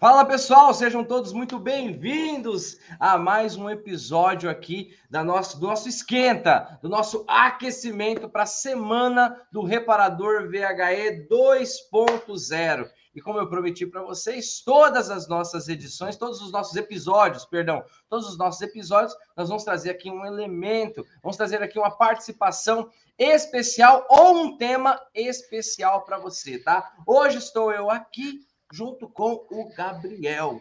Fala pessoal, sejam todos muito bem-vindos a mais um episódio aqui da nosso, do nosso esquenta, do nosso aquecimento para a semana do reparador VHE 2.0. E como eu prometi para vocês, todas as nossas edições, todos os nossos episódios, perdão, todos os nossos episódios, nós vamos trazer aqui um elemento, vamos trazer aqui uma participação especial ou um tema especial para você, tá? Hoje estou eu aqui junto com o Gabriel.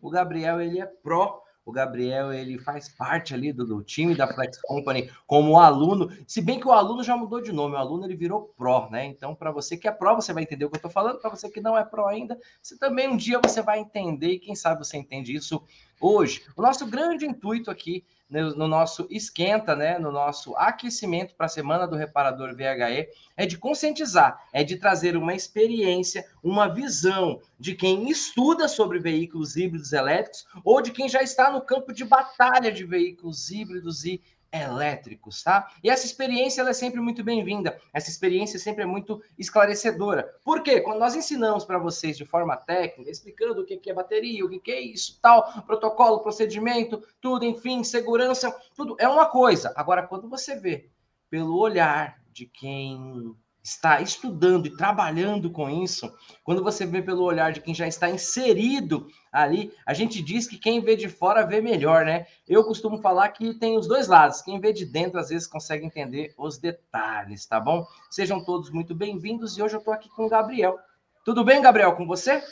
O Gabriel, ele é pró. O Gabriel, ele faz parte ali do, do, time da Flex Company como aluno. Se bem que o aluno já mudou de nome, o aluno ele virou pró, né? Então, para você que é pró, você vai entender o que eu estou falando. Para você que não é pró ainda, você também um dia você vai entender e quem sabe você entende isso hoje. O nosso grande intuito aqui no, nosso esquenta, né, no nosso aquecimento para a semana do reparador VHE, é de conscientizar, é de trazer uma experiência, uma visão de quem estuda sobre veículos híbridos elétricos ou de quem já está no campo de batalha de veículos híbridos e elétricos, tá? E essa experiência ela é sempre muito bem-vinda. Essa experiência sempre é muito esclarecedora. Por quê? Quando nós ensinamos para vocês de forma técnica, explicando o que é bateria, o que é isso, tal, protocolo, procedimento, tudo, enfim, segurança, tudo é uma coisa. Agora, quando você vê pelo olhar de quem está estudando e trabalhando com isso, quando você vê pelo olhar de quem já está inserido ali, a gente diz que quem vê de fora vê melhor, né? Eu costumo falar que tem os dois lados. Quem vê de dentro às vezes consegue entender os detalhes, tá bom? Sejam todos muito bem-vindos e hoje eu estou aqui com o Gabriel. Tudo bem, Gabriel, com você?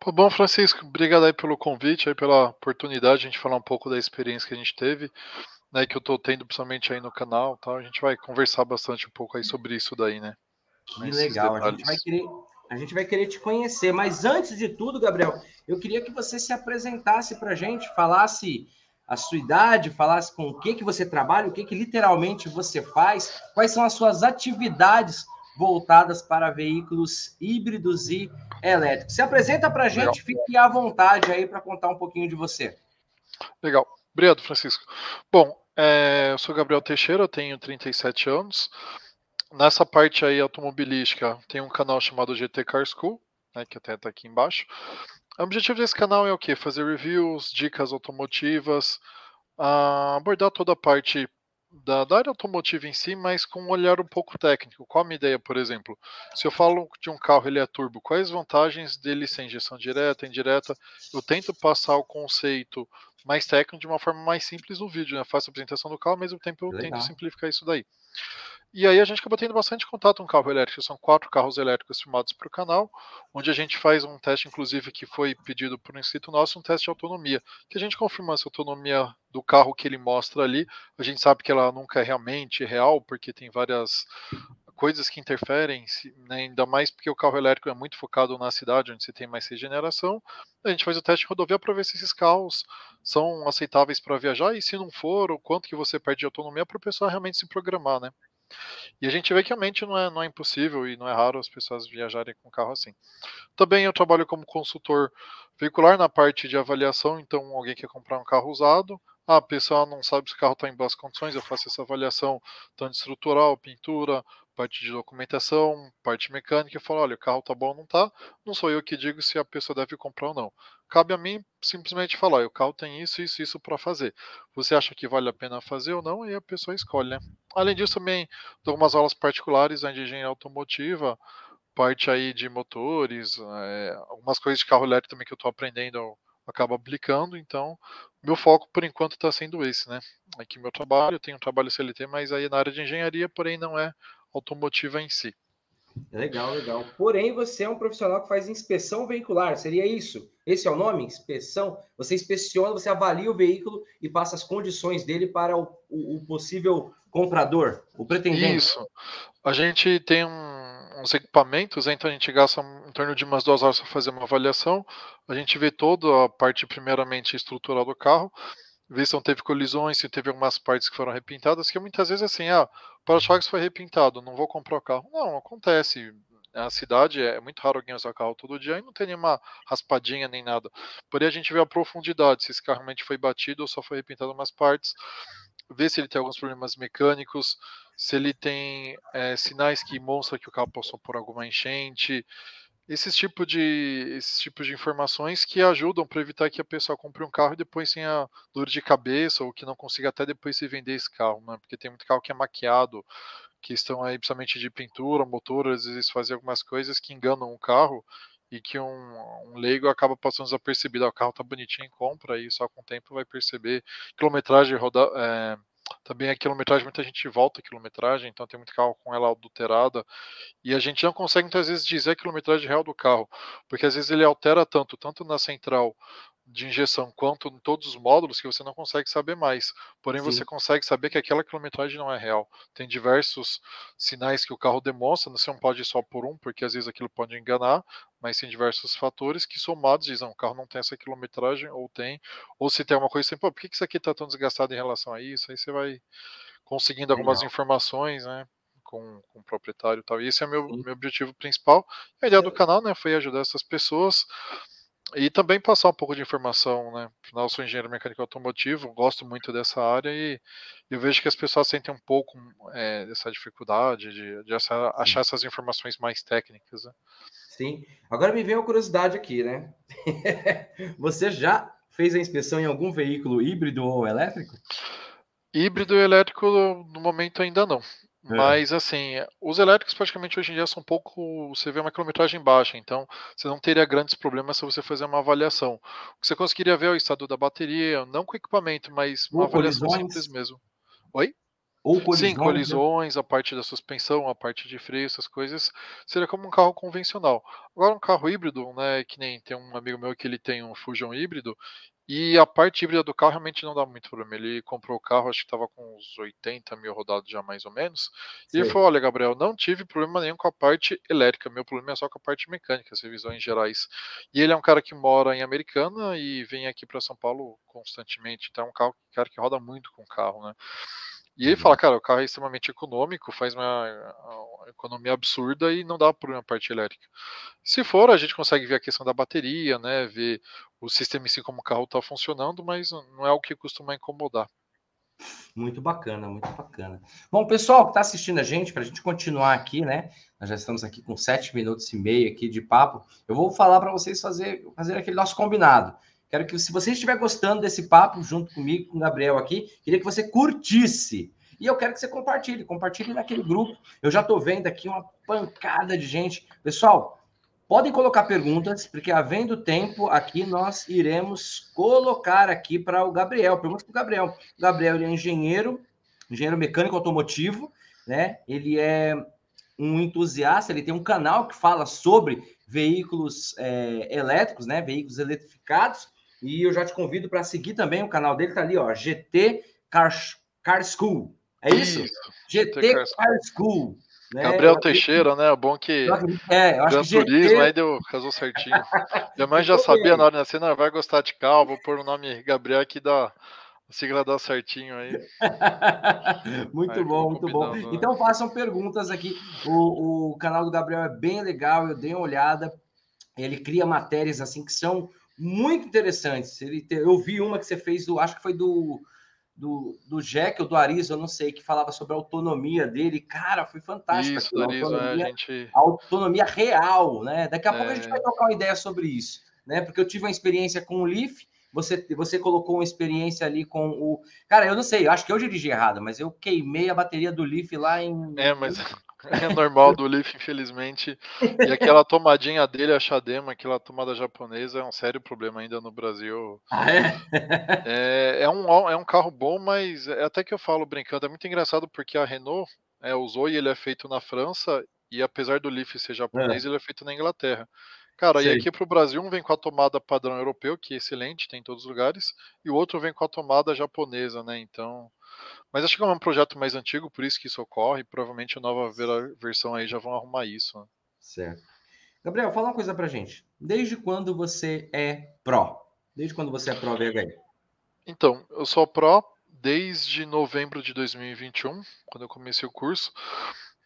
Tá bom, Francisco. Obrigado aí pelo convite, aí pela oportunidade de a gente falar um pouco da experiência que a gente teve né, que eu estou tendo principalmente aí no canal, tá? A gente vai conversar bastante um pouco aí sobre isso daí, né? Que legal, a gente, vai querer, a gente vai querer te conhecer. Mas antes de tudo, Gabriel, eu queria que você se apresentasse para a gente, falasse a sua idade, falasse com o que, que você trabalha, o que, que literalmente você faz, quais são as suas atividades voltadas para veículos híbridos e elétricos. Se apresenta para a gente, Legal. fique à vontade aí para contar um pouquinho de você. Legal. Obrigado, Francisco. Bom, é, eu sou Gabriel Teixeira, tenho 37 anos nessa parte aí automobilística, tem um canal chamado GT Car School, né, que até está aqui embaixo. O objetivo desse canal é o quê? Fazer reviews, dicas automotivas, uh, abordar toda a parte da, da, área automotiva em si, mas com um olhar um pouco técnico. Qual a minha ideia, por exemplo? Se eu falo de um carro ele é turbo, quais vantagens dele ser injeção direta, indireta? Eu tento passar o conceito mais técnico de uma forma mais simples no vídeo, né? Faço a apresentação do carro, ao mesmo tempo eu Legal. tento simplificar isso daí. E aí a gente acaba tendo bastante contato com carro elétrico. São quatro carros elétricos filmados para o canal, onde a gente faz um teste, inclusive, que foi pedido por um inscrito nosso, um teste de autonomia, que a gente confirma essa autonomia do carro que ele mostra ali. A gente sabe que ela nunca é realmente real, porque tem várias coisas que interferem, né, ainda mais porque o carro elétrico é muito focado na cidade, onde você tem mais regeneração. A gente faz o teste de rodovia para ver se esses carros são aceitáveis para viajar e se não for, o quanto que você perde de autonomia para o pessoal realmente se programar, né? E a gente vê que realmente não é, não é impossível e não é raro as pessoas viajarem com carro assim. Também eu trabalho como consultor veicular na parte de avaliação, então alguém quer comprar um carro usado, ah, a pessoa não sabe se o carro está em boas condições, eu faço essa avaliação tanto estrutural, pintura, parte de documentação, parte mecânica, e falo, olha, o carro tá bom ou não tá, não sou eu que digo se a pessoa deve comprar ou não. Cabe a mim simplesmente falar, o carro tem isso, isso, isso para fazer. Você acha que vale a pena fazer ou não, e a pessoa escolhe, né? Além disso, também dou algumas aulas particulares de engenharia automotiva, parte aí de motores, é, algumas coisas de carro elétrico também que eu estou aprendendo, eu acabo aplicando, então meu foco por enquanto está sendo esse, né? Aqui meu trabalho, eu tenho um trabalho CLT, mas aí na área de engenharia, porém não é automotiva em si. Legal, legal. Porém, você é um profissional que faz inspeção veicular, seria isso? Esse é o nome? Inspeção? Você inspeciona, você avalia o veículo e passa as condições dele para o, o, o possível comprador, o pretendente. Isso. A gente tem um, uns equipamentos, então a gente gasta em torno de umas duas horas para fazer uma avaliação. A gente vê toda a parte, primeiramente, estrutural do carro ver se não teve colisões, se teve algumas partes que foram repintadas, que muitas vezes assim, ah, o para-choques foi repintado, não vou comprar o carro. Não, acontece. A cidade é muito raro alguém usar carro todo dia e não tem nenhuma raspadinha nem nada. Porém, a gente vê a profundidade, se esse carro realmente foi batido ou só foi repintado umas partes, ver se ele tem alguns problemas mecânicos, se ele tem é, sinais que mostram que o carro passou por alguma enchente, esses tipos de esses tipos de informações que ajudam para evitar que a pessoa compre um carro e depois tenha dor de cabeça ou que não consiga até depois se vender esse carro, né? Porque tem muito carro que é maquiado, que estão aí principalmente de pintura, motor, às vezes fazem algumas coisas que enganam o carro e que um, um leigo acaba passando desapercebido. Ah, o carro tá bonitinho, compra e só com o tempo vai perceber quilometragem rodar. É, também a quilometragem, muita gente volta a quilometragem, então tem muito carro com ela adulterada. E a gente não consegue muitas vezes dizer a quilometragem real do carro, porque às vezes ele altera tanto, tanto na central de injeção quanto em todos os módulos que você não consegue saber mais. Porém, Sim. você consegue saber que aquela quilometragem não é real. Tem diversos sinais que o carro demonstra, você não pode ir só por um, porque às vezes aquilo pode enganar, mas tem diversos fatores que somados dizem, o carro não tem essa quilometragem, ou tem, ou se tem alguma coisa assim, pô, por que isso aqui está tão desgastado em relação a isso? Aí você vai conseguindo algumas Legal. informações, né? Com, com, o proprietário e tal. E esse é meu, meu objetivo principal. A ideia do canal né, foi ajudar essas pessoas e também passar um pouco de informação, né? Afinal, eu sou engenheiro mecânico automotivo, gosto muito dessa área e eu vejo que as pessoas sentem um pouco é, dessa dificuldade de, de achar, achar, essas informações mais técnicas. Né? Sim. Agora me vem uma curiosidade aqui, né? Você já fez a inspeção em algum veículo híbrido ou elétrico? Híbrido e elétrico, no momento ainda não. É. Mas assim, os elétricos praticamente hoje em dia são um pouco. Você vê uma quilometragem baixa, então você não teria grandes problemas se você fazer uma avaliação. O que você conseguiria ver é o estado da bateria, não com equipamento, mas uma Ou avaliação colisões. simples mesmo. Oi? Ou colisões, Sim, colisões, né? a parte da suspensão, a parte de freio, essas coisas, seria como um carro convencional. Agora um carro híbrido, né, que nem tem um amigo meu que ele tem um Fusion híbrido, e a parte híbrida do carro realmente não dá muito problema. Ele comprou o carro, acho que estava com uns 80 mil rodados já mais ou menos. E ele falou: Olha, Gabriel, não tive problema nenhum com a parte elétrica. Meu problema é só com a parte mecânica, as revisões gerais. E ele é um cara que mora em Americana e vem aqui para São Paulo constantemente. Então é um carro, cara que roda muito com o carro, né? E ele fala, uhum. cara, o carro é extremamente econômico, faz uma, uma economia absurda e não dá problema a parte elétrica. Se for, a gente consegue ver a questão da bateria, né, ver o sistema em si como o carro está funcionando, mas não é o que costuma incomodar. Muito bacana, muito bacana. Bom, pessoal que está assistindo a gente, para a gente continuar aqui, né? Nós já estamos aqui com sete minutos e meio aqui de papo. Eu vou falar para vocês fazer, fazer aquele nosso combinado. Quero que, se você estiver gostando desse papo, junto comigo, com o Gabriel aqui, queria que você curtisse. E eu quero que você compartilhe, compartilhe naquele grupo. Eu já estou vendo aqui uma pancada de gente. Pessoal, podem colocar perguntas, porque havendo tempo aqui, nós iremos colocar aqui para o Gabriel. Pergunta para o Gabriel. O Gabriel ele é engenheiro, engenheiro mecânico automotivo, né? Ele é um entusiasta, ele tem um canal que fala sobre veículos é, elétricos, né? Veículos eletrificados. E eu já te convido para seguir também o canal dele, tá ali, ó, GT Car, Car School. É isso? isso. GT Car, Car School. Né? Gabriel Teixeira, né? Bom que é, eu acho que Turismo GT... aí deu, casou certinho. Minha mãe já sabia na hora da cena, vai gostar de carro, vou pôr o nome Gabriel aqui da sigla dá certinho aí. muito aí, bom, muito bom. Né? Então façam perguntas aqui. O, o canal do Gabriel é bem legal, eu dei uma olhada. Ele cria matérias assim que são muito interessantes. Ele te... Eu vi uma que você fez, do, acho que foi do, do, do Jack ou do Arizo, eu não sei, que falava sobre a autonomia dele. Cara, foi fantástico. Isso, Arizo, é, autonomia, a, gente... a autonomia real, né? Daqui a é... pouco a gente vai trocar uma ideia sobre isso, né? Porque eu tive uma experiência com o Leaf, você, você colocou uma experiência ali com o. Cara, eu não sei, eu acho que eu dirigi errado, mas eu queimei a bateria do Leaf lá em. É, mas é normal do Leaf, infelizmente. E aquela tomadinha dele, a Shadema, aquela tomada japonesa, é um sério problema ainda no Brasil. Ah, é? é, é, um, é um carro bom, mas é até que eu falo brincando, é muito engraçado porque a Renault é, usou e ele é feito na França, e apesar do Leaf ser japonês, é. ele é feito na Inglaterra. Cara, Sei. e aqui para o Brasil, um vem com a tomada padrão europeu, que é excelente, tem em todos os lugares, e o outro vem com a tomada japonesa, né? Então, mas acho que é um projeto mais antigo, por isso que isso ocorre. Provavelmente a nova versão aí já vão arrumar isso. Né? Certo. Gabriel, fala uma coisa pra gente. Desde quando você é pró? Desde quando você é pró VHI? Então, eu sou pró desde novembro de 2021, quando eu comecei o curso.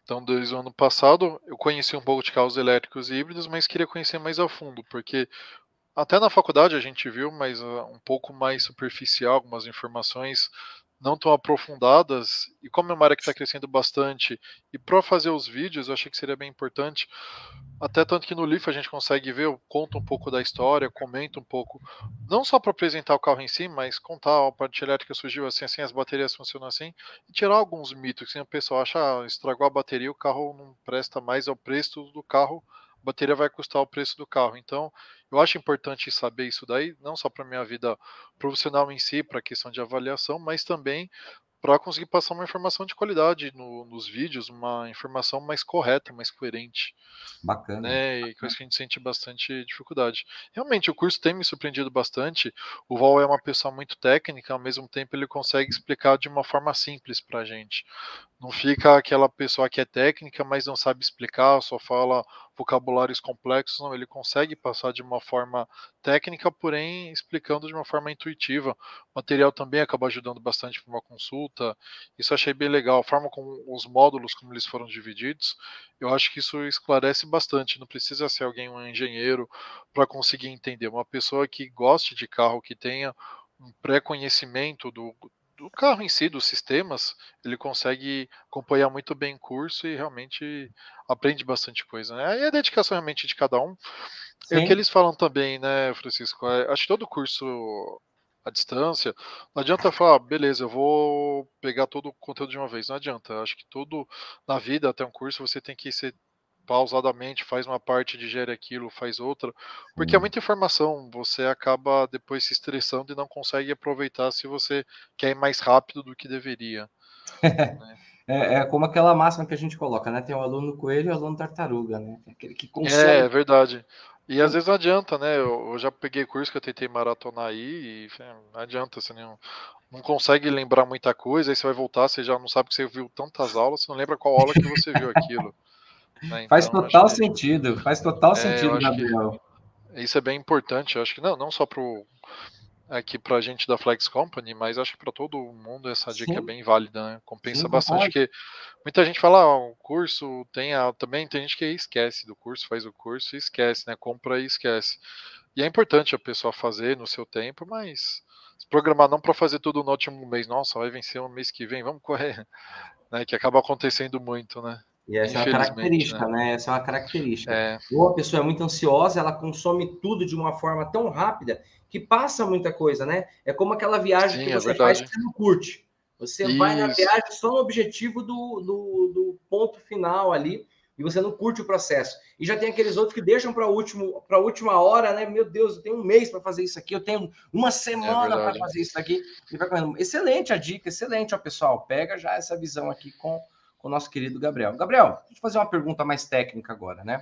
Então, desde o ano passado, eu conheci um pouco de carros elétricos e híbridos, mas queria conhecer mais a fundo, porque até na faculdade a gente viu, mas uh, um pouco mais superficial, algumas informações não tão aprofundadas, e como é uma área que está crescendo bastante, e para fazer os vídeos eu achei que seria bem importante, até tanto que no Leaf a gente consegue ver, eu conto um pouco da história, comento um pouco, não só para apresentar o carro em si, mas contar a parte elétrica surgiu assim, assim, as baterias funcionam assim, e tirar alguns mitos, que assim, o pessoal acha, ah, estragou a bateria, o carro não presta mais ao preço do carro, a bateria vai custar o preço do carro. Então, eu acho importante saber isso daí, não só para minha vida profissional em si, para a questão de avaliação, mas também para conseguir passar uma informação de qualidade no, nos vídeos, uma informação mais correta, mais coerente. Bacana. Né? E coisa que a gente sente bastante dificuldade. Realmente, o curso tem me surpreendido bastante. O Val é uma pessoa muito técnica, ao mesmo tempo ele consegue explicar de uma forma simples para a gente. Não fica aquela pessoa que é técnica, mas não sabe explicar, só fala vocabulários complexos, não, ele consegue passar de uma forma técnica, porém explicando de uma forma intuitiva. O material também acaba ajudando bastante para uma consulta. Isso achei bem legal. A forma como os módulos, como eles foram divididos, eu acho que isso esclarece bastante. Não precisa ser alguém, um engenheiro, para conseguir entender. Uma pessoa que goste de carro, que tenha um pré-conhecimento do, do carro em si, dos sistemas, ele consegue acompanhar muito bem o curso e realmente aprende bastante coisa. Né? Aí é a dedicação realmente de cada um. Sim. E o que eles falam também, né, Francisco? É, acho que todo curso à distância, não adianta falar, ah, beleza, eu vou pegar todo o conteúdo de uma vez. Não adianta. Acho que tudo na vida, até um curso, você tem que ser pausadamente, faz uma parte, digere aquilo, faz outra, porque é muita informação, você acaba depois se estressando e não consegue aproveitar se você quer ir mais rápido do que deveria. né? é, é, como aquela máxima que a gente coloca, né? Tem o aluno coelho e o aluno tartaruga, né? Aquele que consegue. É, é verdade. E às vezes não adianta, né? Eu, eu, já peguei curso que eu tentei maratonar aí e não adianta, você não, não consegue lembrar muita coisa, aí você vai voltar, você já não sabe que você viu tantas aulas, você não lembra qual aula que você viu aquilo. Né? Então, faz total sentido, faz total é, sentido, Gabriel. Isso é bem importante, acho que não, não só pro aqui para a gente da Flex Company, mas acho que para todo mundo essa Sim. dica é bem válida, né? Compensa Sim, bastante, porque muita gente fala, ah, o curso tem a, também tem gente que esquece do curso, faz o curso e esquece, né? Compra e esquece. E é importante a pessoa fazer no seu tempo, mas se programar não para fazer tudo no último mês, nossa, vai vencer um mês que vem, vamos correr, né? Que acaba acontecendo muito, né? E essa é uma característica, né? né? Essa é uma característica. É. Ou a pessoa é muito ansiosa, ela consome tudo de uma forma tão rápida que passa muita coisa, né? É como aquela viagem Sim, que é você é faz que você não curte. Você Isso. vai na viagem só no objetivo do, do, do, ponto final ali e você não curte o processo. E já tem aqueles outros que deixam para último para a última hora, né? Meu Deus, eu tenho um mês para fazer isso aqui, eu tenho uma semana é para fazer isso aqui. Excelente a dica, excelente, ó, pessoal. Pega já essa visão aqui com com o nosso querido Gabriel. Gabriel, deixa eu fazer uma pergunta mais técnica agora, né?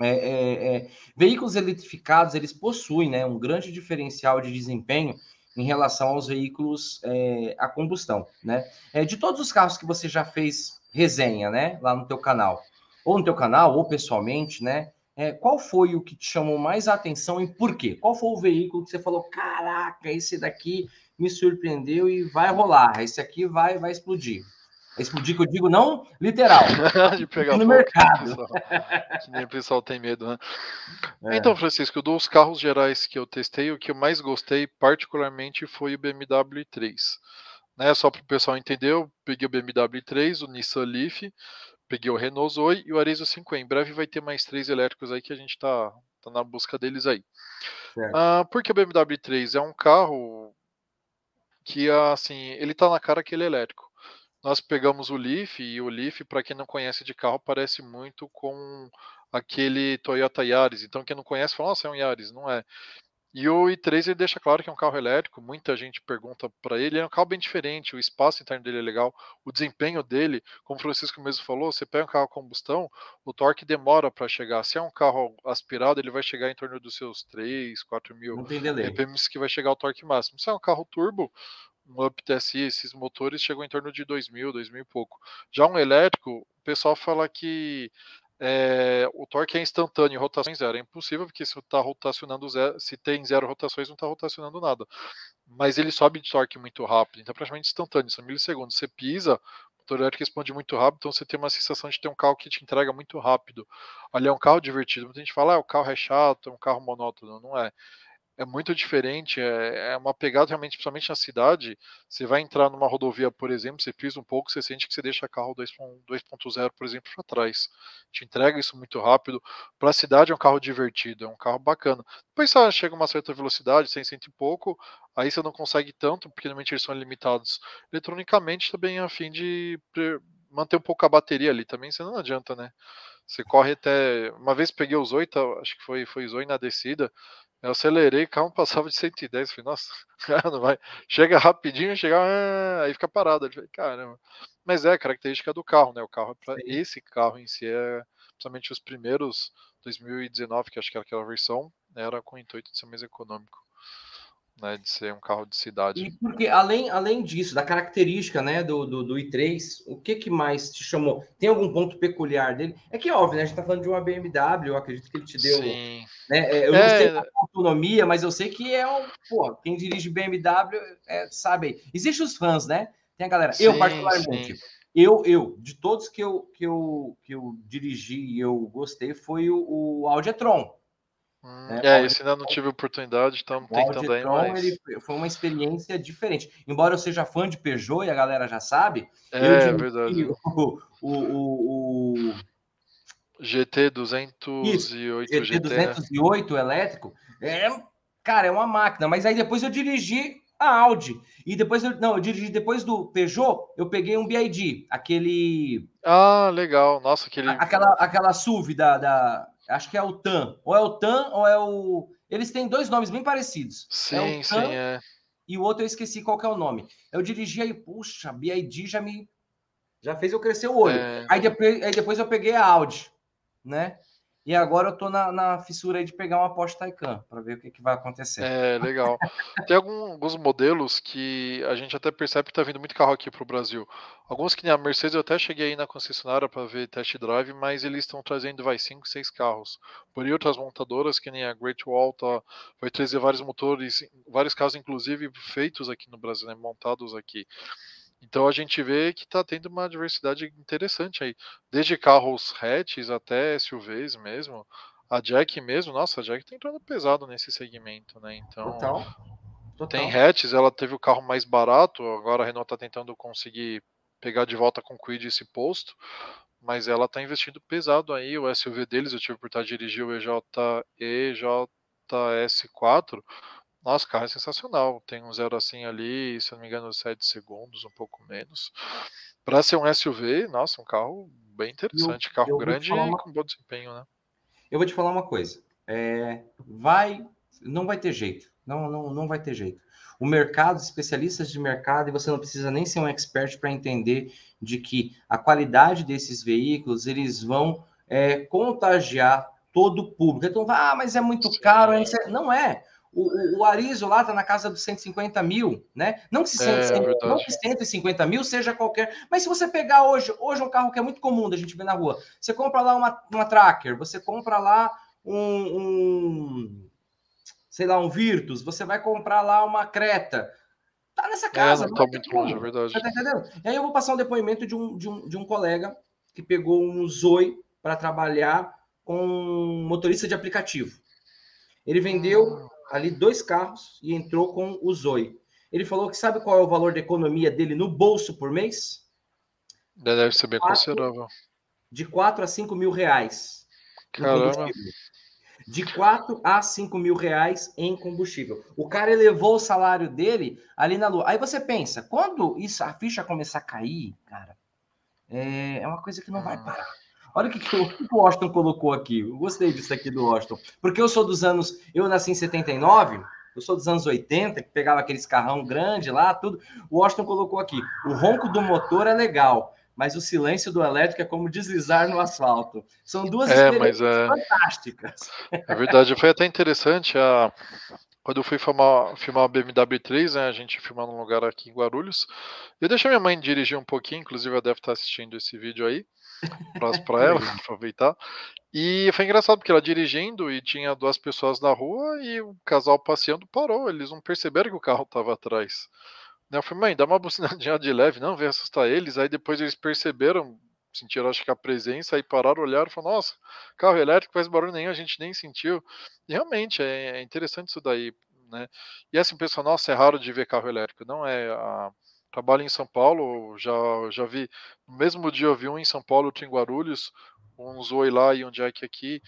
É, é, é, veículos eletrificados, eles possuem né, um grande diferencial de desempenho em relação aos veículos é, a combustão, né? É, de todos os carros que você já fez resenha, né, lá no teu canal, ou no teu canal, ou pessoalmente, né, é, qual foi o que te chamou mais a atenção e por quê? Qual foi o veículo que você falou, caraca, esse daqui me surpreendeu e vai rolar, esse aqui vai, vai explodir? Explodir que eu digo não literal. de pegar no mercado. Que, nem o pessoal tem medo, né? É. Então, Francisco, dos carros gerais que eu testei, o que eu mais gostei particularmente foi o BMW 3. Né, só para o pessoal entender, eu peguei o BMW 3, o Nissan Leaf, peguei o Renault Zoe e o Arizo 5 Em breve vai ter mais três elétricos aí que a gente está tá na busca deles aí. Ah, porque o BMW 3 é um carro que, assim, ele tá na cara que ele é elétrico nós pegamos o Leaf e o Leaf, para quem não conhece de carro, parece muito com aquele Toyota Yaris. Então, quem não conhece fala, nossa, é um Yaris. Não é. E o i3 ele deixa claro que é um carro elétrico. Muita gente pergunta para ele. É um carro bem diferente. O espaço interno dele é legal. O desempenho dele, como o Francisco mesmo falou, você pega um carro a combustão, o torque demora para chegar. Se é um carro aspirado, ele vai chegar em torno dos seus 3, 4 mil RPMs que vai chegar ao torque máximo. Se é um carro turbo, um Up TSI, esses motores chegam em torno de 2.000, 2.000 e pouco. Já um elétrico, o pessoal fala que é, o torque é instantâneo, rotação zero. É impossível, porque se está rotacionando zero, se tem zero rotações, não está rotacionando nada. Mas ele sobe de torque muito rápido, então é praticamente instantâneo, são milissegundos. Você pisa, o motor elétrico responde muito rápido, então você tem uma sensação de ter um carro que te entrega muito rápido. Ali é um carro divertido. Muita gente fala, ah, o carro é chato, é um carro monótono. Não é é muito diferente, é, é, uma pegada realmente, principalmente na cidade. Você vai entrar numa rodovia, por exemplo, você pisa um pouco, você sente que você deixa carro 2.0, por exemplo, para trás. Te entrega isso muito rápido. Para a cidade é um carro divertido, é um carro bacana. Depois você chega uma certa velocidade, 100, 100 e pouco, aí você não consegue tanto, porque normalmente eles são limitados eletronicamente também a fim de manter um pouco a bateria ali também, você não adianta, né? Você corre até. Uma vez peguei os 8, acho que foi, foi Zoe na descida. Eu acelerei, o carro passava de 110. Falei, nossa, cara, não vai. Chega rapidinho, chega. Ah, aí fica parado. Falei, caramba. Mas é característica do carro, né? O carro, pra, esse carro em si é. Principalmente os primeiros 2019, que acho que era aquela versão, era com o intuito de ser mais econômico né, de ser um carro de cidade. E porque além, além disso, da característica né, do, do, do, i3, o que, que mais te chamou? Tem algum ponto peculiar dele? É que óbvio, né? A gente está falando de uma BMW, eu acredito que ele te deu. Sim. Né, é, eu é... não sei a autonomia, mas eu sei que é um. Pô, quem dirige BMW é, sabe. Existem os fãs, né? Tem a galera. Sim, eu, particularmente. Sim. Eu, eu, de todos que eu, que eu, que eu dirigi e eu gostei, foi o, o Audi e-tron. Hum, né? É, esse ainda não tive oportunidade, estamos tentando aí mais. Ele foi uma experiência diferente. Embora eu seja fã de Peugeot e a galera já sabe. É, é verdade. O, o, o, o... GT 208 GT, GT 208 elétrico é, cara, é uma máquina. Mas aí depois eu dirigi a Audi e depois eu, não, eu dirigi depois do Peugeot, eu peguei um BID, aquele. Ah, legal. Nossa, aquele. Aquela, aquela SUV da, da Acho que é o TAM. Ou é o TAM ou é o. Eles têm dois nomes bem parecidos. Sim, é o TAM, sim, é. E o outro eu esqueci qual é o nome. Eu dirigi aí, puxa, BID já me. Já fez eu crescer o olho. É... Aí, depois, aí depois eu peguei a Audi, né? E agora eu tô na, na fissura aí de pegar uma Porsche Taycan para ver o que, que, vai acontecer. É, legal. Tem algum, alguns modelos que a gente até percebe que tá vindo muito carro aqui pro Brasil. Alguns que nem a Mercedes eu até cheguei aí na concessionária para ver test drive, mas eles estão trazendo vai 5, 6 carros. Por outras montadoras que nem a Great Wall tá, vai trazer vários motores, vários carros inclusive feitos aqui no Brasil, né, montados aqui. Então a gente vê que está tendo uma diversidade interessante aí, desde carros hatches até SUVs mesmo. A Jack mesmo, nossa, a Jack está entrando pesado nesse segmento, né? Então Total. Total. tem hatches, ela teve o carro mais barato, agora a Renault está tentando conseguir pegar de volta com o Quid esse posto, mas ela está investindo pesado aí. O SUV deles, eu tive por estar dirigir o EJ, EJS4, nossa, carro é sensacional. Tem um zero assim ali, se eu não me engano, 7 segundos, um pouco menos. Para ser um SUV, nossa, um carro bem interessante. Eu, carro eu grande e com bom desempenho, né? Eu vou te falar uma coisa. É, vai, não vai ter jeito. Não, não, não vai ter jeito. O mercado, especialistas de mercado, e você não precisa nem ser um expert para entender de que a qualidade desses veículos, eles vão é, contagiar todo o público. Então, ah, mas é muito caro. Não é. O, o, Arizo lá está na casa dos 150 mil, né? Não que, é, não que 150 mil seja qualquer. Mas se você pegar hoje, hoje é um carro que é muito comum da gente ver na rua. Você compra lá uma, uma Tracker, você compra lá um, um sei lá, um Virtus, você vai comprar lá uma Creta. Tá nessa é, casa. É, não tá muito longe, é verdade. Tá entendendo? E aí eu vou passar um depoimento de um, de um, de um colega que pegou um Zoe para trabalhar com um motorista de aplicativo. Ele vendeu ah ali dois carros e entrou com o Zoe. Ele falou que sabe qual é o valor de economia dele no bolso por mês? Deve ser bem quatro, considerável. De 4 a 5 mil reais. Caramba. De 4 a 5 mil reais em combustível. O cara elevou o salário dele ali na lua. Aí você pensa, quando isso, a ficha começar a cair, cara, é, é uma coisa que não vai hum. parar. Olha o que, que, o, que o Washington colocou aqui. Eu gostei disso aqui do Washington. Porque eu sou dos anos. Eu nasci em 79, eu sou dos anos 80, que pegava aqueles carrão grande lá, tudo. O Washington colocou aqui: o ronco do motor é legal, mas o silêncio do elétrico é como deslizar no asfalto. São duas é, experiências é... fantásticas. É verdade, foi até interessante a. Quando eu fui filmar, filmar a BMW 3, né, a gente filmar num lugar aqui em Guarulhos, eu deixei minha mãe dirigir um pouquinho, inclusive ela deve estar assistindo esse vídeo aí para ela, aproveitar. E foi engraçado porque ela dirigindo e tinha duas pessoas na rua e o casal passeando parou. Eles não perceberam que o carro estava atrás. Né, eu falei, mãe, dá uma bucinadinha de leve, não, vem assustar eles. Aí depois eles perceberam, sentiram acho que a presença, aí pararam, olharam e falaram, nossa, carro elétrico faz barulho nenhum, a gente nem sentiu. E realmente é, é interessante isso daí. né? E assim, pessoal, nossa, é raro de ver carro elétrico. Não é. A... Trabalho em São Paulo, já, já vi. No mesmo dia eu vi um em São Paulo, outro em Guarulhos, um Zoe lá e um Jack aqui.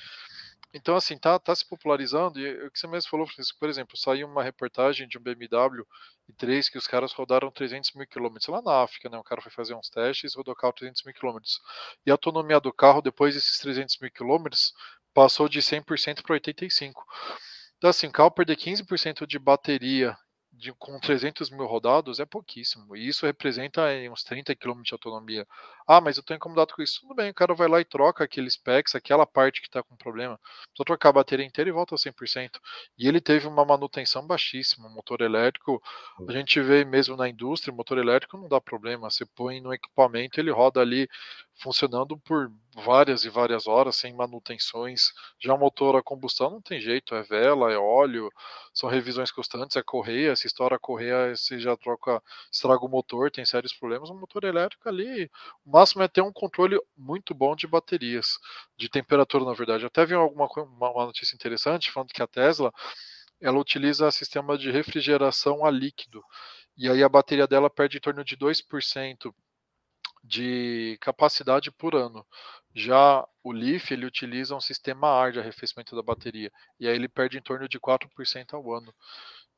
Então, assim, tá, tá se popularizando, e o que você mesmo falou, Francisco, por exemplo, saiu uma reportagem de um BMW i3 que os caras rodaram 300 mil quilômetros lá na África, né? O cara foi fazer uns testes, rodou o carro 300 mil quilômetros. E a autonomia do carro, depois desses 300 mil quilômetros, passou de 100% para 85%. Então, assim, o carro perder 15% de bateria de, com 300 mil rodados é pouquíssimo. E isso representa uns 30 km de autonomia. Ah, mas eu estou incomodado com isso. Tudo bem, o cara vai lá e troca aqueles packs, aquela parte que está com problema. Só trocar a bateria inteira e volta a 100%. E ele teve uma manutenção baixíssima. O motor elétrico, a gente vê mesmo na indústria, o motor elétrico não dá problema. Você põe no equipamento, ele roda ali funcionando por várias e várias horas, sem manutenções. Já o motor a combustão não tem jeito, é vela, é óleo, são revisões constantes, é correia, se estoura a correia, você já troca, estraga o motor, tem sérios problemas. O motor elétrico ali, o máximo é ter um controle muito bom de baterias, de temperatura, na verdade. Até vi alguma uma notícia interessante falando que a Tesla ela utiliza sistema de refrigeração a líquido. E aí a bateria dela perde em torno de 2% de capacidade por ano. Já o Leaf ele utiliza um sistema AR de arrefecimento da bateria e aí ele perde em torno de 4% ao ano.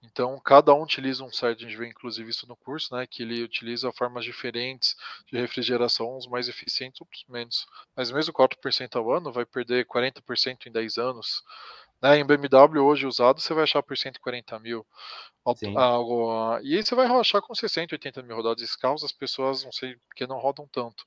Então, cada um utiliza um certo, a gente vê inclusive isso no curso, né, que ele utiliza formas diferentes de refrigeração, uns mais eficientes, outros menos. Mas mesmo 4% ao ano vai perder 40% em 10 anos. Né, em BMW hoje usado você vai achar por 140 mil. Algo, e aí você vai achar com 60, 80 mil rodadas. Esses carros as pessoas não sei porque não rodam tanto.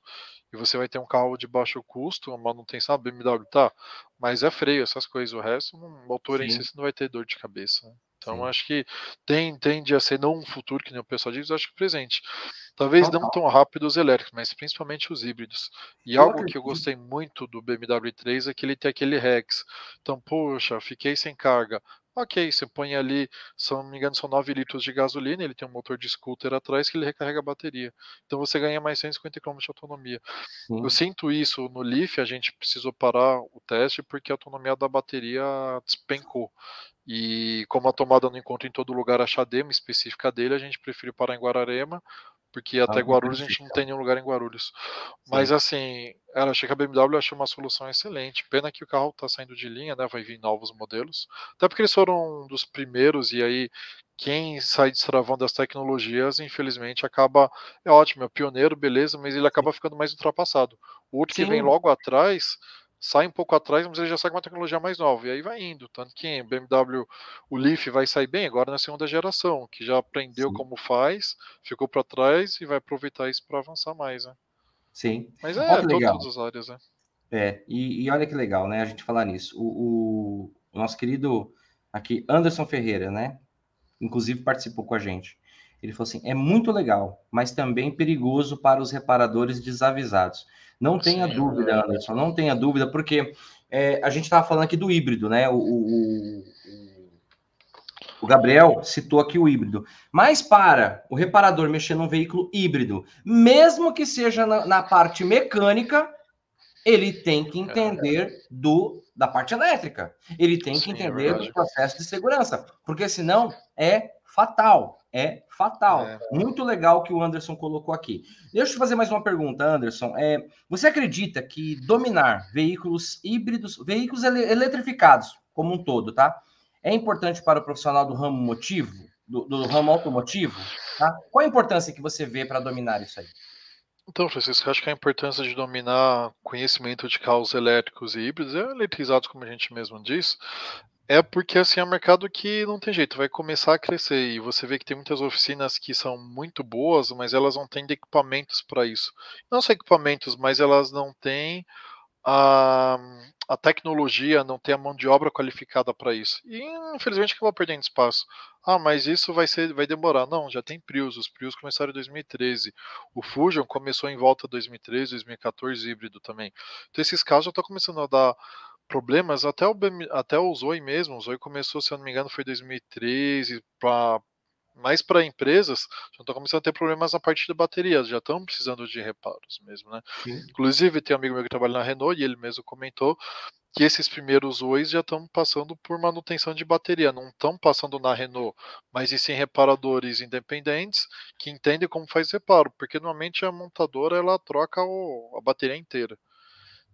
E você vai ter um carro de baixo custo, uma manutenção, a BMW tá, mas é freio, essas coisas. O resto, um motor Sim. em si você não vai ter dor de cabeça. Né? Então Sim. acho que tem, tende a ser não um futuro, que nem o pessoal diz, acho que presente. Talvez não tão rápido os elétricos, mas principalmente os híbridos. E eu algo acredito. que eu gostei muito do BMW 3 é que ele tem aquele Rex. Então, poxa, fiquei sem carga. Ok, você põe ali, se não me engano, são 9 litros de gasolina, ele tem um motor de scooter atrás que ele recarrega a bateria. Então você ganha mais 150 km de autonomia. Sim. Eu sinto isso no Leaf, a gente precisou parar o teste porque a autonomia da bateria despencou. E como a tomada não encontra em todo lugar a chadema específica dele, a gente prefere parar em Guararema, porque até ah, Guarulhos a gente não tem nenhum lugar em Guarulhos. Sim. Mas assim, ela achei que a BMW achou uma solução excelente. Pena que o carro está saindo de linha, né? Vai vir novos modelos. Até porque eles foram um dos primeiros, e aí quem sai destravando as tecnologias, infelizmente, acaba. É ótimo, é pioneiro, beleza, mas ele acaba ficando mais ultrapassado. O outro Sim. que vem logo atrás sai um pouco atrás, mas ele já sai com uma tecnologia mais nova, e aí vai indo. Tanto que o BMW, o Leaf vai sair bem agora na segunda geração, que já aprendeu Sim. como faz, ficou para trás e vai aproveitar isso para avançar mais, né? Sim. Mas é, olha todas as áreas, né? É, e, e, olha que legal, né, a gente falar nisso. O, o, o nosso querido aqui, Anderson Ferreira, né, inclusive participou com a gente. Ele falou assim: é muito legal, mas também perigoso para os reparadores desavisados. Não tenha Sim, dúvida, é Anderson, não tenha dúvida, porque é, a gente estava falando aqui do híbrido, né? O, o, o, Gabriel citou aqui o híbrido. Mas para o reparador mexer num veículo híbrido, mesmo que seja na, na parte mecânica, ele tem que entender do da parte elétrica. Ele tem que Sim, entender é do processo de segurança, porque senão é fatal. É fatal. É. Muito legal que o Anderson colocou aqui. Deixa eu fazer mais uma pergunta, Anderson. É, você acredita que dominar veículos híbridos, veículos ele eletrificados como um todo, tá? É importante para o profissional do ramo motivo, do, do ramo automotivo? Tá? Qual a importância que você vê para dominar isso aí? Então, Francisco, acho que a importância de dominar conhecimento de carros elétricos e híbridos, é eletrizados, como a gente mesmo diz, é porque assim é um mercado que não tem jeito, vai começar a crescer e você vê que tem muitas oficinas que são muito boas, mas elas não têm equipamentos para isso. Não só equipamentos, mas elas não têm a, a tecnologia, não tem a mão de obra qualificada para isso. E infelizmente acaba perdendo espaço. Ah, mas isso vai ser, vai demorar. Não, já tem Prius. Os Prius começaram em 2013. O Fusion começou em volta de 2013, 2014 híbrido também. Então esses casos já estão começando a dar problemas, até o, BM, até o Zoe mesmo, o Zoe começou, se eu não me engano, foi 2013 para Mas para empresas, já estão começando a ter problemas na parte de baterias, já estão precisando de reparos mesmo, né? Sim. Inclusive, tem um amigo meu que trabalha na Renault e ele mesmo comentou que esses primeiros Ois já estão passando por manutenção de bateria, não estão passando na Renault, mas e sim reparadores independentes que entendem como faz reparo, porque normalmente a montadora ela troca o, a bateria inteira.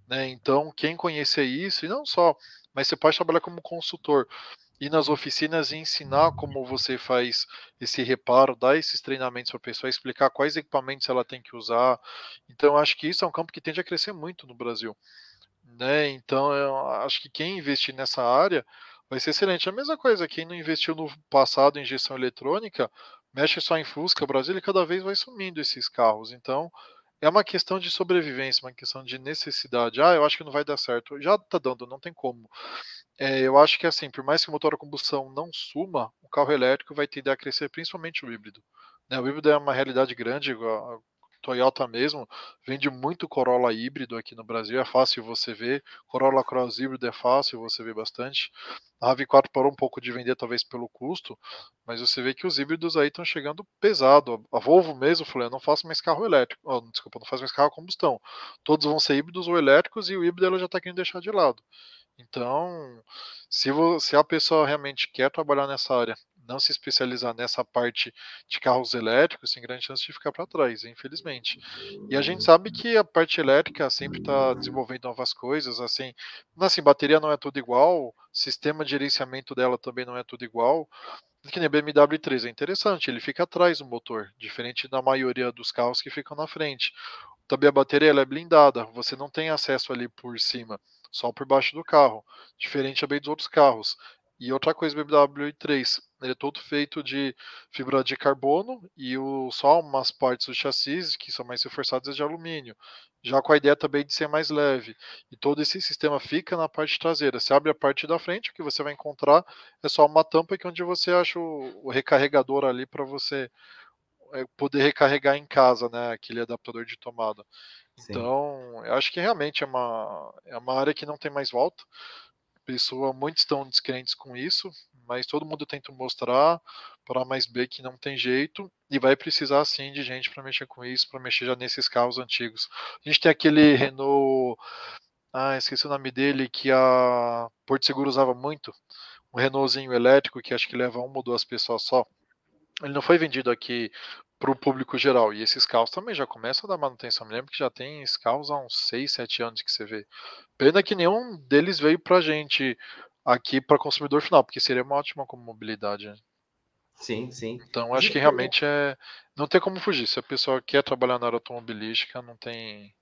Né? Então, quem conhecer isso, e não só, mas você pode trabalhar como consultor, ir nas oficinas e ensinar como você faz esse reparo, dar esses treinamentos para a pessoa, explicar quais equipamentos ela tem que usar. Então, acho que isso é um campo que tende a crescer muito no Brasil. Né? Então, acho que quem investir nessa área vai ser excelente. A mesma coisa, quem não investiu no passado em gestão eletrônica, mexe só em Fusca, Brasil, e cada vez vai sumindo esses carros. Então, é uma questão de sobrevivência, uma questão de necessidade. Ah, eu acho que não vai dar certo. Já tá dando, não tem como. É, eu acho que assim, por mais que o motor a combustão não suma, o carro elétrico vai tender a crescer, principalmente o híbrido. Né? O híbrido é uma realidade grande, Toyota mesmo vende muito Corolla híbrido aqui no Brasil, é fácil você ver. Corolla Cross híbrido é fácil você ver bastante. A RAV4 parou um pouco de vender, talvez pelo custo, mas você vê que os híbridos aí estão chegando pesado. A Volvo mesmo falou: eu não faço mais carro elétrico. Oh, desculpa, não faço mais carro a combustão. Todos vão ser híbridos ou elétricos e o híbrido ela já está querendo deixar de lado. Então, se, se a pessoa realmente quer trabalhar nessa área não se especializar nessa parte de carros elétricos, tem grande chance de ficar para trás, infelizmente. E a gente sabe que a parte elétrica sempre está desenvolvendo novas coisas, assim, assim, bateria não é tudo igual, sistema de gerenciamento dela também não é tudo igual. Que nem BMW 3 é interessante, ele fica atrás do motor, diferente da maioria dos carros que ficam na frente. Também a bateria ela é blindada, você não tem acesso ali por cima, só por baixo do carro, diferente também dos outros carros. E outra coisa, o BMW i3, ele é todo feito de fibra de carbono e o, só umas partes do chassi que são mais reforçadas é de alumínio. Já com a ideia também de ser mais leve. E todo esse sistema fica na parte traseira. Você abre a parte da frente, o que você vai encontrar é só uma tampa que é onde você acha o, o recarregador ali para você é, poder recarregar em casa, né? Aquele adaptador de tomada. Sim. Então, eu acho que realmente é uma, é uma área que não tem mais volta pessoa, muitos estão descrentes com isso, mas todo mundo tenta mostrar para mais B que não tem jeito e vai precisar sim de gente para mexer com isso, para mexer já nesses carros antigos. A gente tem aquele Renault, ah, esqueci o nome dele, que a Porto Seguro usava muito, um Renaultzinho elétrico que acho que leva uma ou duas pessoas só. Ele não foi vendido aqui para o público geral. E esses carros também já começam a dar manutenção. Me lembro que já tem esses carros há uns 6, 7 anos que você vê. Pena que nenhum deles veio para a gente aqui para consumidor final, porque seria uma ótima como mobilidade. Né? Sim, sim. Então acho que realmente é. Não tem como fugir. Se a pessoa quer trabalhar na área automobilística, não tem,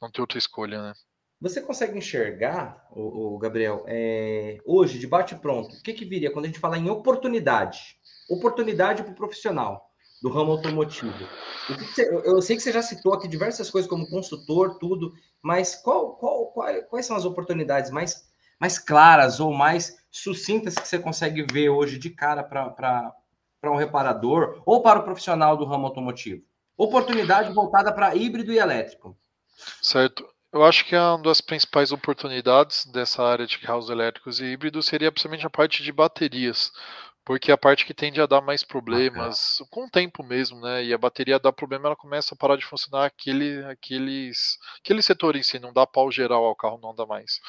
não tem outra escolha, né? Você consegue enxergar, o, Gabriel, é, hoje, de bate-pronto, o que, que viria quando a gente fala em oportunidade? Oportunidade para o profissional do ramo automotivo. Você, eu sei que você já citou aqui diversas coisas como consultor, tudo, mas qual, qual, qual, quais são as oportunidades mais, mais claras ou mais sucintas que você consegue ver hoje de cara para um reparador ou para o profissional do ramo automotivo? Oportunidade voltada para híbrido e elétrico. Certo. Eu acho que uma das principais oportunidades dessa área de carros elétricos e híbridos seria principalmente a parte de baterias porque a parte que tende a dar mais problemas Bacana. com o tempo mesmo, né? E a bateria dá problema, ela começa a parar de funcionar aquele, aqueles, aquele setor em si, não dá pau geral ao carro, não anda mais.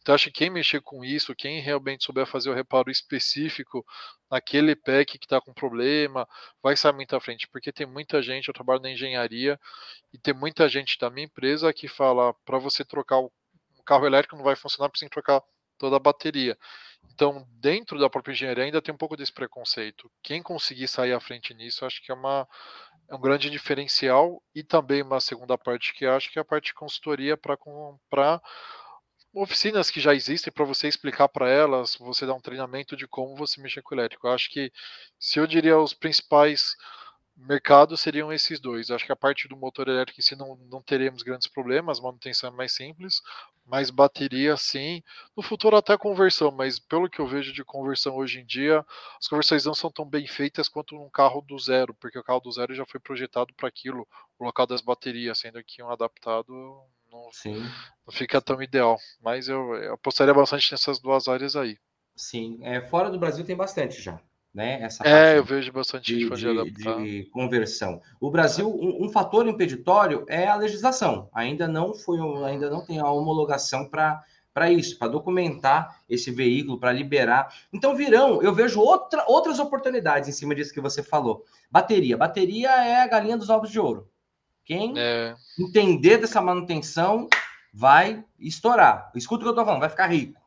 Então acho que quem mexer com isso, quem realmente souber fazer o reparo específico naquele pack que está com problema, vai sair muito à frente, porque tem muita gente, eu trabalho na engenharia, e tem muita gente da minha empresa que fala para você trocar o carro elétrico não vai funcionar, precisa trocar toda a bateria. Então, dentro da própria engenharia ainda tem um pouco desse preconceito. Quem conseguir sair à frente nisso, acho que é, uma, é um grande diferencial e também uma segunda parte que acho que é a parte de consultoria para comprar oficinas que já existem para você explicar para elas, você dar um treinamento de como você mexer com o elétrico. Acho que se eu diria os principais mercado seriam esses dois. Acho que a parte do motor elétrico em si não, não teremos grandes problemas, manutenção é mais simples, mas bateria sim. No futuro até conversão, mas pelo que eu vejo de conversão hoje em dia, as conversões não são tão bem feitas quanto um carro do zero, porque o carro do zero já foi projetado para aquilo, o local das baterias, sendo que um adaptado não, não fica tão ideal. Mas eu, eu apostaria bastante nessas duas áreas aí. Sim, é, fora do Brasil tem bastante já. Né? Essa é, eu vejo bastante de, de, de, conversão. O Brasil, um, um, fator impeditório é a legislação. Ainda não foi, ainda não tem a homologação para para isso, para documentar esse veículo, para liberar. Então virão, eu vejo outra, outras oportunidades em cima disso que você falou. Bateria, bateria é a galinha dos ovos de ouro. Quem é. entender dessa manutenção vai estourar. Escuta o que eu estou falando, vai ficar rico.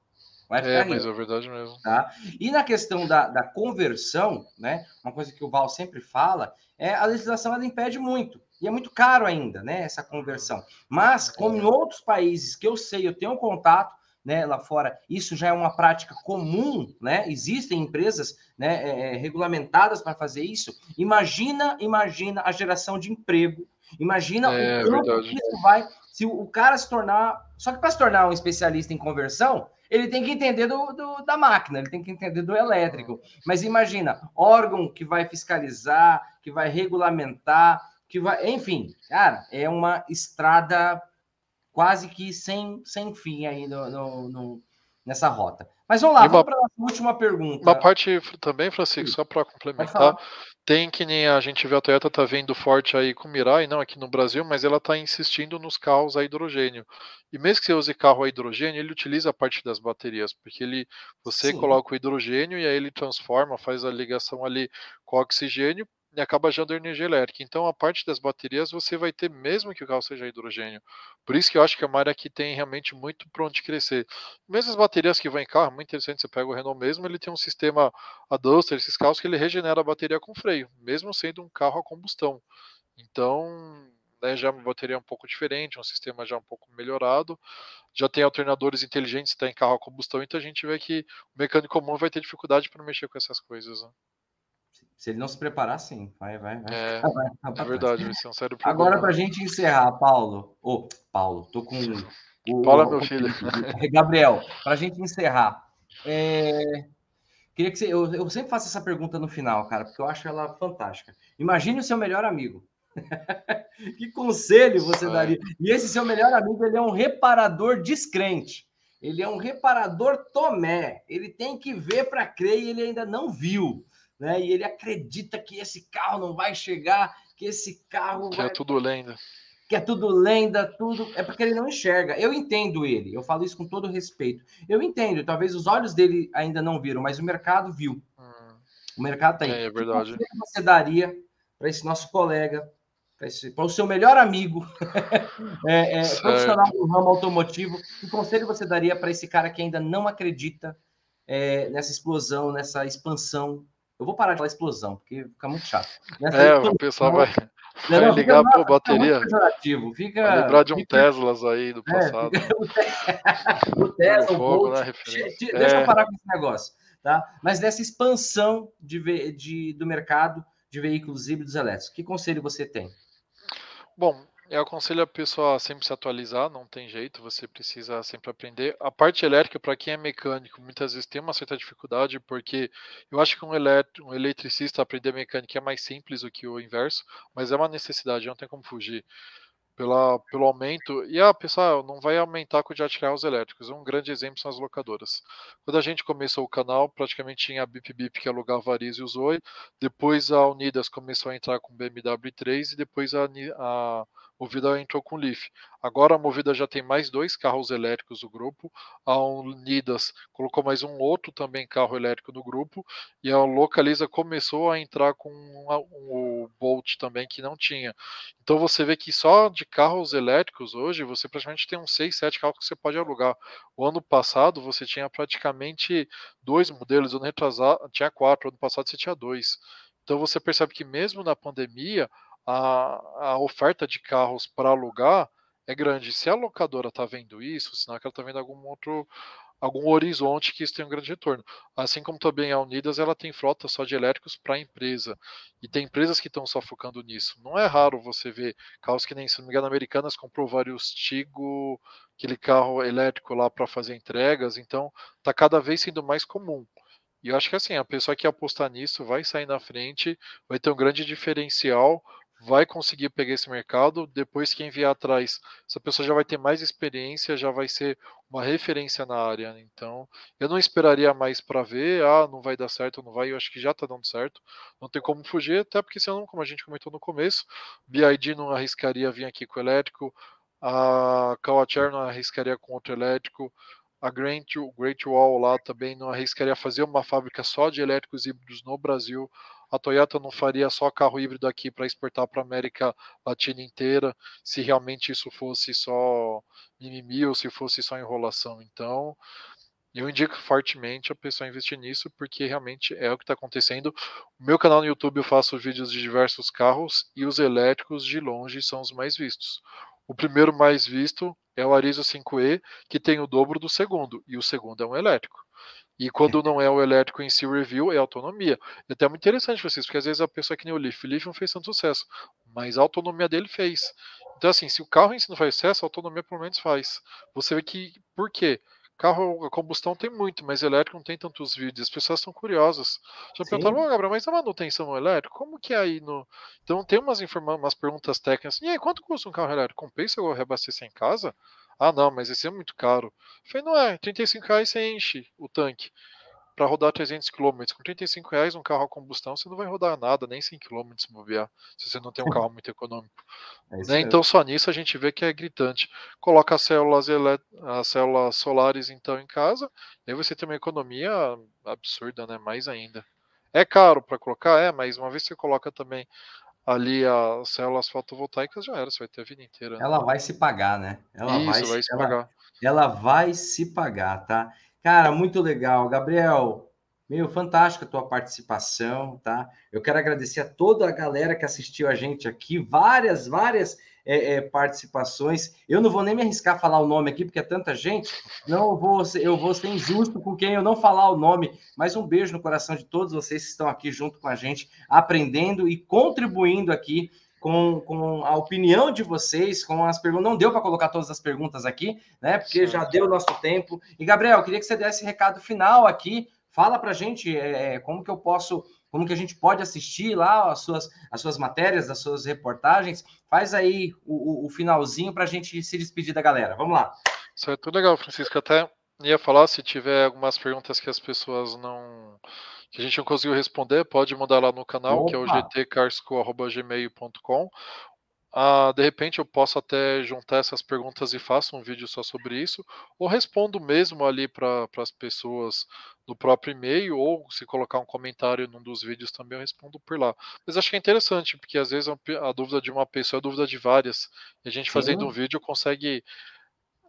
Vai ficar é, mas é verdade mesmo. Tá? E na questão da, da conversão, né? Uma coisa que o Val sempre fala é a legislação ela impede muito. E é muito caro ainda, né? Essa conversão. Mas, como em outros países que eu sei, eu tenho contato, né, lá fora, isso já é uma prática comum, né? Existem empresas né, é, é regulamentadas para fazer isso. Imagina, imagina a geração de emprego. Imagina é, o quanto isso vai. Se o cara se tornar. Só que para se tornar um especialista em conversão, ele tem que entender do, do, da máquina, ele tem que entender do elétrico. Mas imagina, órgão que vai fiscalizar, que vai regulamentar, que vai. Enfim, cara, é uma estrada quase que sem, sem fim aí no, no, no nessa rota. Mas vamos lá, uma, vamos para a última pergunta. Uma parte também, Francisco, só para complementar, tem que nem a gente vê a Toyota tá vendo forte aí com o Mirai, não aqui no Brasil, mas ela está insistindo nos carros a hidrogênio. E mesmo que você use carro a hidrogênio, ele utiliza a parte das baterias, porque ele você Sim. coloca o hidrogênio e aí ele transforma, faz a ligação ali com o oxigênio e acaba gerando energia elétrica. Então, a parte das baterias você vai ter mesmo que o carro seja hidrogênio. Por isso que eu acho que é uma área que tem realmente muito para onde crescer. Mesmo as baterias que vão em carro, muito interessante, você pega o Renault mesmo, ele tem um sistema a Duster, esses carros que ele regenera a bateria com freio, mesmo sendo um carro a combustão. Então, né, já é uma bateria um pouco diferente, um sistema já um pouco melhorado. Já tem alternadores inteligentes, está em carro a combustão, então a gente vê que o mecânico comum vai ter dificuldade para mexer com essas coisas. Né? Se ele não se preparar, sim. Vai, vai, vai. É, vai, vai é verdade, vai ser um sério problema. Agora, para a gente encerrar, Paulo. Ô, oh, Paulo, tô com. O, Paulo é meu filho. Gabriel, para a gente encerrar. É... Queria que você. Eu, eu sempre faço essa pergunta no final, cara, porque eu acho ela fantástica. Imagine o seu melhor amigo. que conselho você daria? E esse seu melhor amigo, ele é um reparador descrente. Ele é um reparador Tomé. Ele tem que ver para crer e ele ainda não viu né? E ele acredita que esse carro não vai chegar, que esse carro que é vai... é tudo lenda. Que é tudo lenda, tudo. É porque ele não enxerga. Eu entendo ele, eu falo isso com todo respeito. Eu entendo, talvez os olhos dele ainda não viram, mas o mercado viu. Hum. O mercado tá aí. É, é verdade. O que você daria para esse nosso colega, para o seu melhor amigo, é, é, profissional do ramo automotivo, que conselho você daria para esse cara que ainda não acredita é, nessa explosão, nessa expansão eu vou parar de falar explosão, porque fica muito chato. Nessa é, o pessoal vai, vai não, ligar a bateria. Fica, vai lembrar de um fica, Teslas aí do é, passado. É, o Tesla, o fogo, Bolt, né, Deixa é. eu parar com esse negócio. Tá? Mas dessa expansão de, de, do mercado de veículos híbridos elétricos, que conselho você tem? Bom, eu aconselho a pessoa a sempre se atualizar, não tem jeito, você precisa sempre aprender. A parte elétrica, para quem é mecânico, muitas vezes tem uma certa dificuldade, porque eu acho que um, um eletricista aprender mecânica é mais simples do que o inverso, mas é uma necessidade, não tem como fugir pela, pelo aumento. E a ah, pessoal não vai aumentar a quantidade de carros elétricos. Um grande exemplo são as locadoras. Quando a gente começou o canal, praticamente tinha a Bip Bip que alugava Ariz e o Zoe. Depois a Unidas começou a entrar com BMW 3 e depois a, a Movida entrou com Leaf. Agora a Movida já tem mais dois carros elétricos no grupo. A Unidas colocou mais um outro também carro elétrico no grupo. E a Localiza começou a entrar com o Bolt também, que não tinha. Então você vê que só de carros elétricos hoje você praticamente tem uns 6, 7 carros que você pode alugar. O ano passado você tinha praticamente dois modelos, ano retrasado tinha quatro, ano passado você tinha dois. Então você percebe que mesmo na pandemia a, a oferta de carros para alugar é grande. Se a locadora está vendo isso, sinal que ela está vendo algum outro algum horizonte que isso tem um grande retorno. Assim como também a Unidas, ela tem frota só de elétricos para a empresa. E tem empresas que estão só focando nisso. Não é raro você ver carros que nem, se não me engano, Americanas comprou vários Tigo, aquele carro elétrico lá para fazer entregas. Então, está cada vez sendo mais comum. E eu acho que assim, a pessoa que apostar nisso vai sair na frente, vai ter um grande diferencial, vai conseguir pegar esse mercado. Depois, quem vier atrás, essa pessoa já vai ter mais experiência, já vai ser uma referência na área. Então, eu não esperaria mais para ver, ah, não vai dar certo, não vai. Eu acho que já está dando certo. Não tem como fugir, até porque senão, como a gente comentou no começo, BID não arriscaria vir aqui com o elétrico, a Kawacher não arriscaria com outro elétrico, a Great Wall lá também não arriscaria fazer uma fábrica só de elétricos híbridos no Brasil. A Toyota não faria só carro híbrido aqui para exportar para a América Latina inteira, se realmente isso fosse só mimimi ou se fosse só enrolação. Então, eu indico fortemente a pessoa investir nisso, porque realmente é o que está acontecendo. O meu canal no YouTube eu faço vídeos de diversos carros e os elétricos de longe são os mais vistos. O primeiro mais visto é o Arizo 5E, que tem o dobro do segundo, e o segundo é um elétrico. E quando não é o elétrico em si review, é autonomia. É até muito interessante vocês, porque às vezes a pessoa que nem o Leaf, o Leaf não fez tanto sucesso, mas a autonomia dele fez. Então, assim, se o carro em si não faz sucesso, a autonomia pelo menos faz. Você vê que, por quê? Carro a combustão tem muito, mas elétrico não tem tantos vídeos. As pessoas estão curiosas. Já Sim. perguntaram, oh, Gabriel, mas a manutenção elétrica, como que é aí no. Então tem umas, informa... umas perguntas técnicas. E aí, quanto custa um carro elétrico? Compensa eu reabastecer em casa? Ah, não, mas esse é muito caro. Eu falei, não é, 35 reais você enche o tanque para rodar 300 km. Com 35 reais um carro a combustão, você não vai rodar nada, nem 100 km se bobear, se você não tem um carro muito econômico. É né? Então só nisso a gente vê que é gritante. Coloca as células, as células solares então em casa, e aí você tem uma economia absurda, né? Mais ainda. É caro para colocar, é, mas uma vez que você coloca também ali as células fotovoltaicas já era, você vai ter a vida inteira. Né? Ela vai se pagar, né? Ela Isso, vai, vai se ela, pagar. Ela vai se pagar, tá? Cara, muito legal. Gabriel, meio fantástica a tua participação, tá? Eu quero agradecer a toda a galera que assistiu a gente aqui, várias, várias é, é, participações. Eu não vou nem me arriscar a falar o nome aqui, porque é tanta gente. Não vou, eu vou ser injusto com quem eu não falar o nome. Mas um beijo no coração de todos vocês que estão aqui junto com a gente, aprendendo e contribuindo aqui com, com a opinião de vocês, com as perguntas. Não deu para colocar todas as perguntas aqui, né? Porque já deu o nosso tempo. E, Gabriel, queria que você desse recado final aqui. Fala para a gente é, é, como que eu posso, como que a gente pode assistir lá as suas, as suas matérias, as suas reportagens. Faz aí o, o, finalzinho para a gente se despedir da galera. Vamos lá. Certo, legal, Francisco. Até ia falar se tiver algumas perguntas que as pessoas não que a gente não conseguiu responder, pode mandar lá no canal, Opa. que é o gtcarsco.gmail.com. Ah, de repente eu posso até juntar essas perguntas e faço um vídeo só sobre isso, ou respondo mesmo ali para as pessoas no próprio e-mail, ou se colocar um comentário num dos vídeos também eu respondo por lá. Mas acho que é interessante, porque às vezes a dúvida de uma pessoa é a dúvida de várias, e a gente Sim. fazendo um vídeo consegue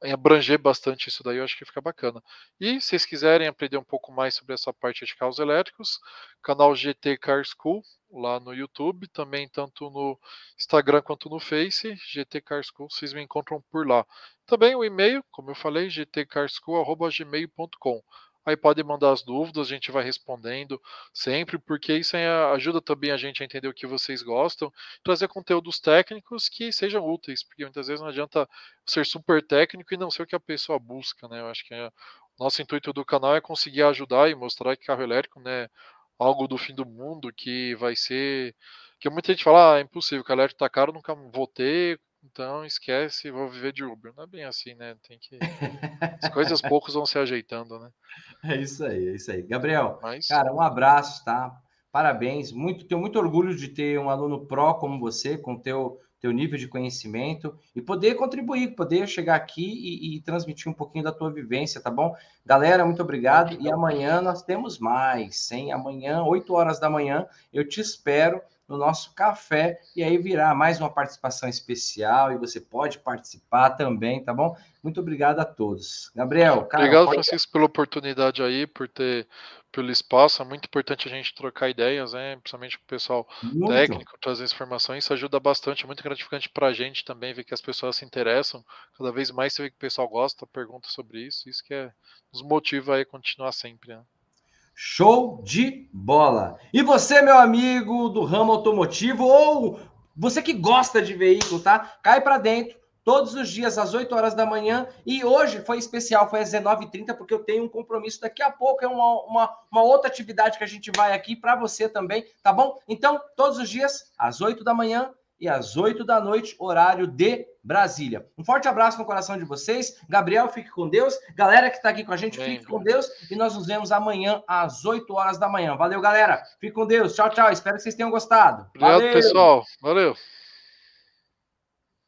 abranger bastante isso daí, eu acho que fica bacana. E se vocês quiserem aprender um pouco mais sobre essa parte de carros elétricos, canal GT Car School lá no YouTube, também tanto no Instagram quanto no Face, GT Car School, vocês me encontram por lá. Também o e-mail, como eu falei, gtcarschool@gmail.com. Aí podem mandar as dúvidas, a gente vai respondendo sempre, porque isso ajuda também a gente a entender o que vocês gostam, trazer conteúdos técnicos que sejam úteis, porque muitas vezes não adianta ser super técnico e não ser o que a pessoa busca, né? Eu acho que é, o nosso intuito do canal é conseguir ajudar e mostrar que carro elétrico não é algo do fim do mundo, que vai ser. Que muita gente fala, ah, é impossível, o elétrico tá caro, nunca vou ter, então esquece, vou viver de Uber. Não é bem assim, né? Tem que. As coisas poucos vão se ajeitando, né? É isso aí, é isso aí. Gabriel, Mas... cara, um abraço, tá? Parabéns. Muito, tenho muito orgulho de ter um aluno pró como você, com teu teu nível de conhecimento e poder contribuir, poder chegar aqui e, e, transmitir um pouquinho da tua vivência, tá bom? Galera, muito obrigado. E amanhã nós temos mais, hein? Amanhã, 8 horas da manhã, eu te espero no nosso café e aí virá mais uma participação especial e você pode participar também, tá bom? Muito obrigado a todos. Gabriel, cara, Obrigado, pode... Francisco, pela oportunidade aí, por ter pelo espaço. É muito importante a gente trocar ideias, né? Principalmente com o pessoal muito. técnico, trazer informações. Isso ajuda bastante, é muito gratificante para a gente também ver que as pessoas se interessam. Cada vez mais você vê que o pessoal gosta, pergunta sobre isso. Isso que é, nos motiva a continuar sempre, né? Show de bola! E você, meu amigo do ramo automotivo, ou você que gosta de veículo, tá? Cai para dentro todos os dias às 8 horas da manhã. E hoje foi especial, foi às 19h30, porque eu tenho um compromisso daqui a pouco. É uma, uma, uma outra atividade que a gente vai aqui para você também, tá bom? Então, todos os dias, às 8 da manhã, e às 8 da noite, horário de Brasília. Um forte abraço no coração de vocês. Gabriel, fique com Deus. Galera que está aqui com a gente, Bem, fique com Deus. E nós nos vemos amanhã às 8 horas da manhã. Valeu, galera. Fique com Deus. Tchau, tchau. Espero que vocês tenham gostado. Obrigado, Valeu. pessoal. Valeu.